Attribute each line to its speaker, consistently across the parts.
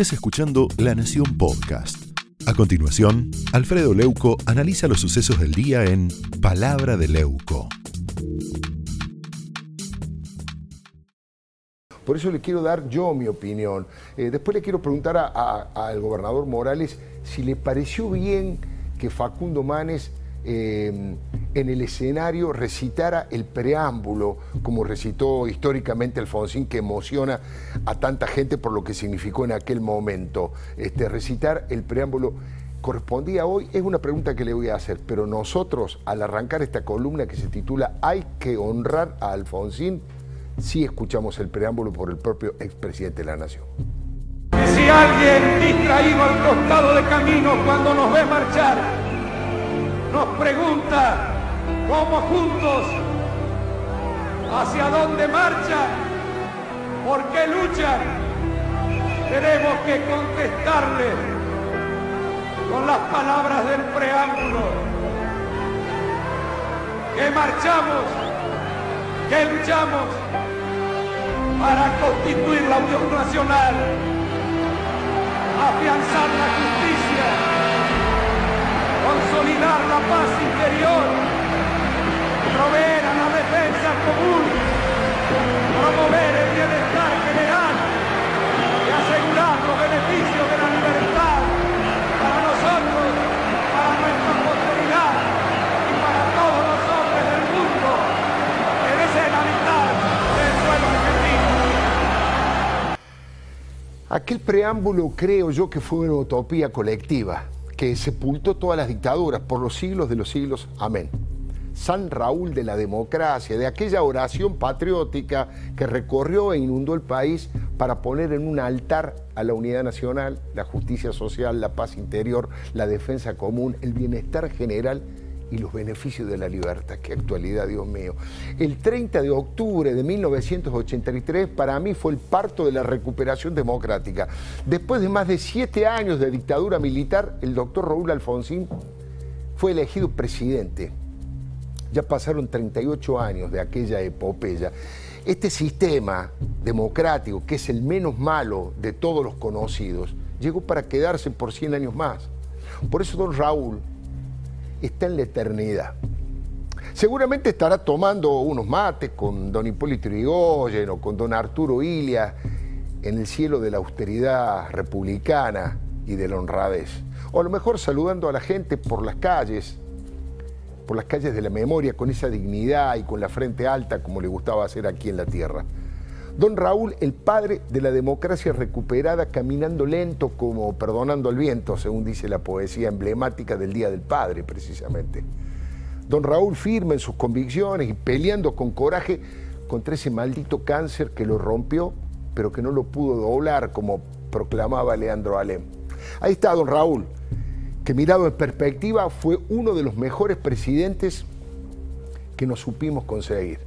Speaker 1: estés escuchando La Nación Podcast. A continuación, Alfredo Leuco analiza los sucesos del día en Palabra de Leuco.
Speaker 2: Por eso le quiero dar yo mi opinión. Eh, después le quiero preguntar al gobernador Morales si le pareció bien que Facundo Manes eh, en el escenario recitara el preámbulo, como recitó históricamente Alfonsín, que emociona a tanta gente por lo que significó en aquel momento. Este, recitar el preámbulo correspondía hoy, es una pregunta que le voy a hacer, pero nosotros al arrancar esta columna que se titula Hay que honrar a Alfonsín, sí escuchamos el preámbulo por el propio expresidente de la Nación.
Speaker 3: Si alguien distraído al costado de camino cuando nos ve marchar, nos pregunta cómo juntos, hacia dónde marchan, por qué luchan, tenemos que contestarle con las palabras del preámbulo, que marchamos, que luchamos para constituir la Unión Nacional, afianzar la justicia, consolidar paz interior, proveer a la defensa común, promover el bienestar general y asegurar los beneficios de la libertad para nosotros, para nuestra posteridad y para todos los hombres del mundo. Que deseen habitar el suelo argentino.
Speaker 2: Aquel preámbulo creo yo que fue una utopía colectiva que sepultó todas las dictaduras por los siglos de los siglos. Amén. San Raúl de la democracia, de aquella oración patriótica que recorrió e inundó el país para poner en un altar a la unidad nacional, la justicia social, la paz interior, la defensa común, el bienestar general y los beneficios de la libertad. Qué actualidad, Dios mío. El 30 de octubre de 1983 para mí fue el parto de la recuperación democrática. Después de más de siete años de dictadura militar, el doctor Raúl Alfonsín fue elegido presidente. Ya pasaron 38 años de aquella epopeya. Este sistema democrático, que es el menos malo de todos los conocidos, llegó para quedarse por 100 años más. Por eso don Raúl está en la eternidad. Seguramente estará tomando unos mates con don Hipólito Yrigoyen o con don Arturo Ilia en el cielo de la austeridad republicana y de la honradez. O a lo mejor saludando a la gente por las calles, por las calles de la memoria, con esa dignidad y con la frente alta como le gustaba hacer aquí en la tierra. Don Raúl, el padre de la democracia recuperada, caminando lento como perdonando al viento, según dice la poesía emblemática del Día del Padre, precisamente. Don Raúl firme en sus convicciones y peleando con coraje contra ese maldito cáncer que lo rompió, pero que no lo pudo doblar, como proclamaba Leandro Alem. Ahí está don Raúl, que mirado en perspectiva fue uno de los mejores presidentes que nos supimos conseguir.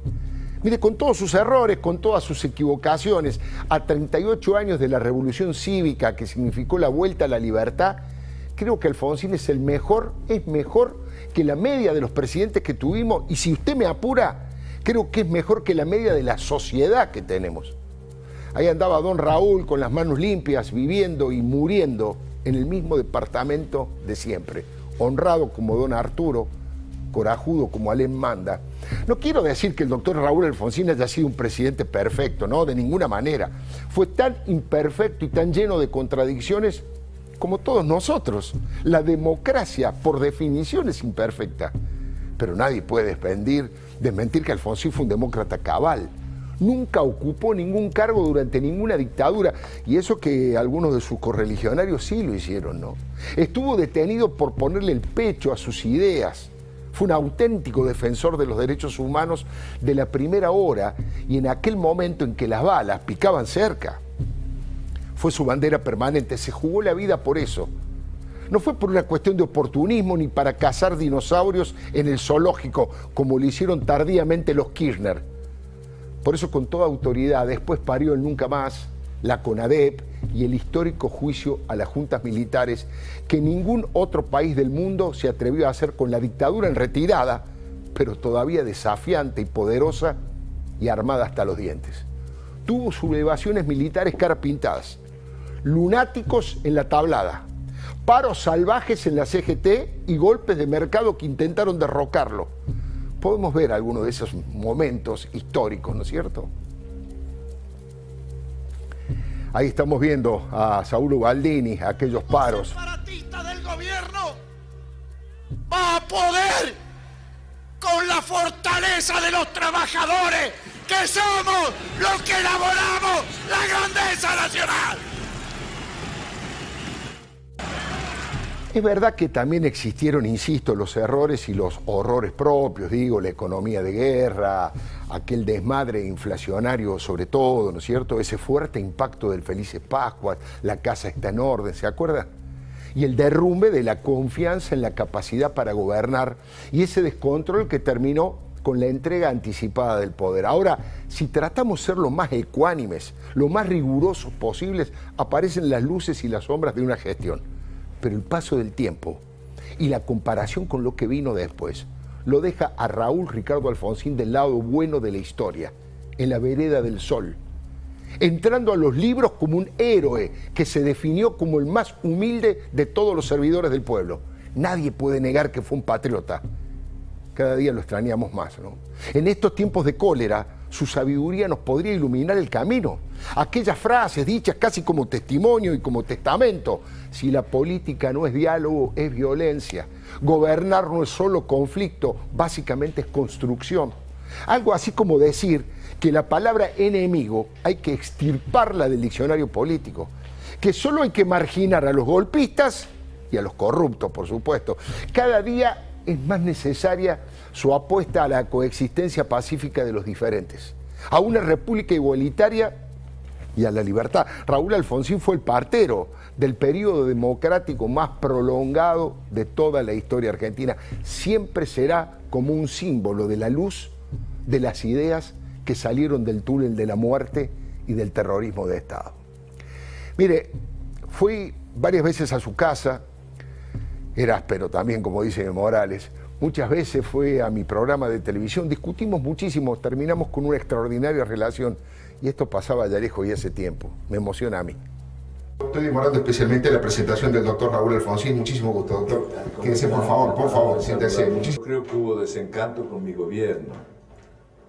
Speaker 2: Mire, con todos sus errores, con todas sus equivocaciones, a 38 años de la revolución cívica que significó la vuelta a la libertad, creo que Alfonsín es el mejor, es mejor que la media de los presidentes que tuvimos y si usted me apura, creo que es mejor que la media de la sociedad que tenemos. Ahí andaba don Raúl con las manos limpias, viviendo y muriendo en el mismo departamento de siempre, honrado como don Arturo, corajudo como Alem manda. No quiero decir que el doctor Raúl Alfonsín haya sido un presidente perfecto, no, de ninguna manera. Fue tan imperfecto y tan lleno de contradicciones como todos nosotros. La democracia, por definición, es imperfecta. Pero nadie puede desmentir, desmentir que Alfonsín fue un demócrata cabal. Nunca ocupó ningún cargo durante ninguna dictadura. Y eso que algunos de sus correligionarios sí lo hicieron, ¿no? Estuvo detenido por ponerle el pecho a sus ideas fue un auténtico defensor de los derechos humanos de la primera hora y en aquel momento en que las balas picaban cerca. Fue su bandera permanente, se jugó la vida por eso. No fue por una cuestión de oportunismo ni para cazar dinosaurios en el zoológico, como lo hicieron tardíamente los Kirchner. Por eso con toda autoridad después parió el nunca más, la CONADEP y el histórico juicio a las juntas militares que ningún otro país del mundo se atrevió a hacer con la dictadura en retirada, pero todavía desafiante y poderosa y armada hasta los dientes. Tuvo sublevaciones militares cara pintadas. lunáticos en la tablada, paros salvajes en la CGT y golpes de mercado que intentaron derrocarlo. Podemos ver algunos de esos momentos históricos, ¿no es cierto? Ahí estamos viendo a Saulo Baldini, aquellos paros.
Speaker 4: El del gobierno va a poder con la fortaleza de los trabajadores que somos los que elaboramos la grandeza nacional.
Speaker 2: Es verdad que también existieron, insisto, los errores y los horrores propios, digo, la economía de guerra, aquel desmadre inflacionario sobre todo, ¿no es cierto? Ese fuerte impacto del Felices Pascuas, la casa está en orden, ¿se acuerda? Y el derrumbe de la confianza en la capacidad para gobernar y ese descontrol que terminó con la entrega anticipada del poder. Ahora, si tratamos de ser lo más ecuánimes, lo más rigurosos posibles, aparecen las luces y las sombras de una gestión pero el paso del tiempo y la comparación con lo que vino después lo deja a Raúl Ricardo Alfonsín del lado bueno de la historia, en la vereda del sol, entrando a los libros como un héroe que se definió como el más humilde de todos los servidores del pueblo. Nadie puede negar que fue un patriota. Cada día lo extrañamos más, ¿no? En estos tiempos de cólera, su sabiduría nos podría iluminar el camino. Aquellas frases dichas casi como testimonio y como testamento. Si la política no es diálogo, es violencia. Gobernar no es solo conflicto, básicamente es construcción. Algo así como decir que la palabra enemigo hay que extirparla del diccionario político, que solo hay que marginar a los golpistas y a los corruptos, por supuesto. Cada día es más necesaria su apuesta a la coexistencia pacífica de los diferentes, a una república igualitaria y a la libertad. Raúl Alfonsín fue el partero del periodo democrático más prolongado de toda la historia argentina. Siempre será como un símbolo de la luz de las ideas que salieron del túnel de la muerte y del terrorismo de Estado. Mire, fui varias veces a su casa, era áspero también, como dice Morales, Muchas veces fue a mi programa de televisión, discutimos muchísimo, terminamos con una extraordinaria relación y esto pasaba ya lejos y hace tiempo. Me emociona a mí. Estoy demorando especialmente la presentación del doctor Raúl Alfonsín. Muchísimo gusto, doctor. Quédese, por favor, por favor, siéntese.
Speaker 5: Yo creo que hubo desencanto con mi gobierno,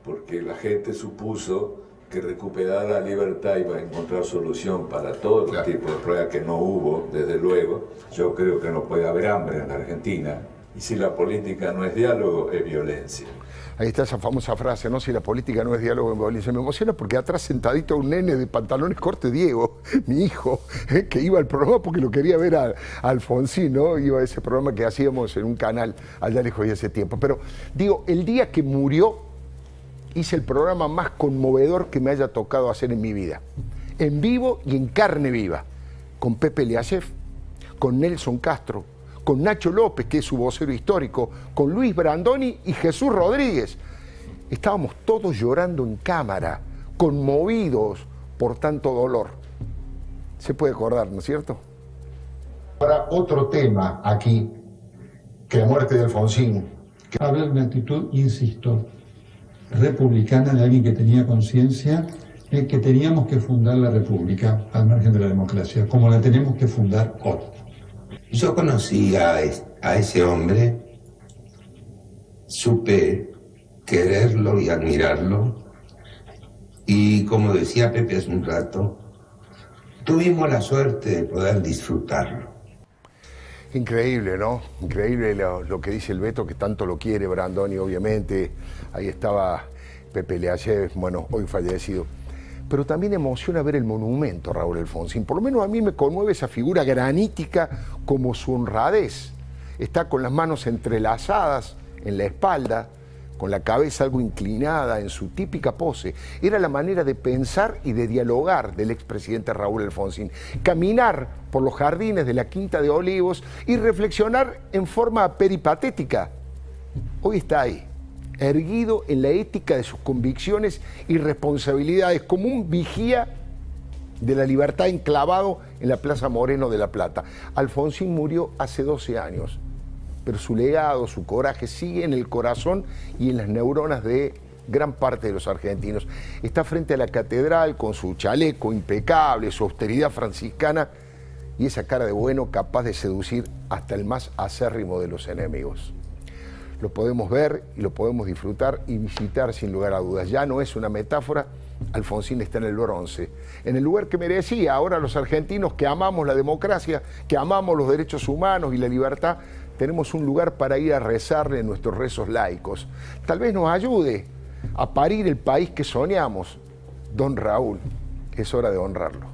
Speaker 5: porque la gente supuso que recuperar la libertad iba a encontrar solución para todos los tipos de pruebas que no hubo, desde luego. Yo creo que no puede haber hambre en la Argentina y si la política no es diálogo, es violencia.
Speaker 2: Ahí está esa famosa frase, ¿no? Si la política no es diálogo, es violencia. Me emociona porque atrás sentadito un nene de pantalones cortos, Diego, mi hijo, ¿eh? que iba al programa porque lo quería ver a, Alfonsín, ¿no? Iba a ese programa que hacíamos en un canal allá lejos de ese tiempo. Pero digo, el día que murió, hice el programa más conmovedor que me haya tocado hacer en mi vida. En vivo y en carne viva. Con Pepe Liasef, con Nelson Castro, con Nacho López, que es su vocero histórico, con Luis Brandoni y Jesús Rodríguez. Estábamos todos llorando en cámara, conmovidos por tanto dolor. Se puede acordar, ¿no es cierto?
Speaker 6: Ahora, otro tema aquí, que la muerte de Alfonsín.
Speaker 7: Habla de una actitud, insisto, republicana de alguien que tenía conciencia de que teníamos que fundar la república al margen de la democracia, como la tenemos que fundar hoy.
Speaker 8: Yo conocí a, ese hombre, supe quererlo y admirarlo, y como decía Pepe hace un rato, tuvimos la suerte de poder disfrutarlo.
Speaker 2: Increíble, ¿no? Increíble lo, que dice el Beto, que tanto lo quiere Brandoni, obviamente. Ahí estaba Pepe Leachev, bueno, hoy fallecido pero también emociona ver el monumento Raúl Alfonsín. Por lo menos a mí me conmueve esa figura granítica como su honradez. Está con las manos entrelazadas en la espalda, con la cabeza algo inclinada en su típica pose. Era la manera de pensar y de dialogar del expresidente Raúl Alfonsín. Caminar por los jardines de la Quinta de Olivos y reflexionar en forma peripatética. Hoy está ahí erguido en la ética de sus convicciones y responsabilidades, como un vigía de la libertad enclavado en la Plaza Moreno de La Plata. Alfonsín murió hace 12 años, pero su legado, su coraje sigue en el corazón y en las neuronas de gran parte de los argentinos. Está frente a la catedral con su chaleco impecable, su austeridad franciscana y esa cara de bueno capaz de seducir hasta el más acérrimo de los enemigos. Lo podemos ver y lo podemos disfrutar y visitar sin lugar a dudas. Ya no es una metáfora, Alfonsín está en el bronce, en el lugar que merecía. Ahora los argentinos que amamos la democracia, que amamos los derechos humanos y la libertad, tenemos un lugar para ir a rezarle nuestros rezos laicos. Tal vez nos ayude a parir el país que soñamos. Don Raúl, es hora de honrarlo.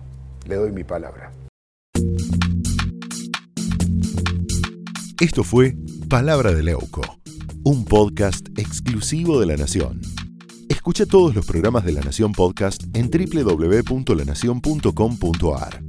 Speaker 2: Le doy mi palabra.
Speaker 1: Esto fue Palabra de Leuco, un podcast exclusivo de La Nación. Escucha todos los programas de La Nación Podcast en www.lanacion.com.ar.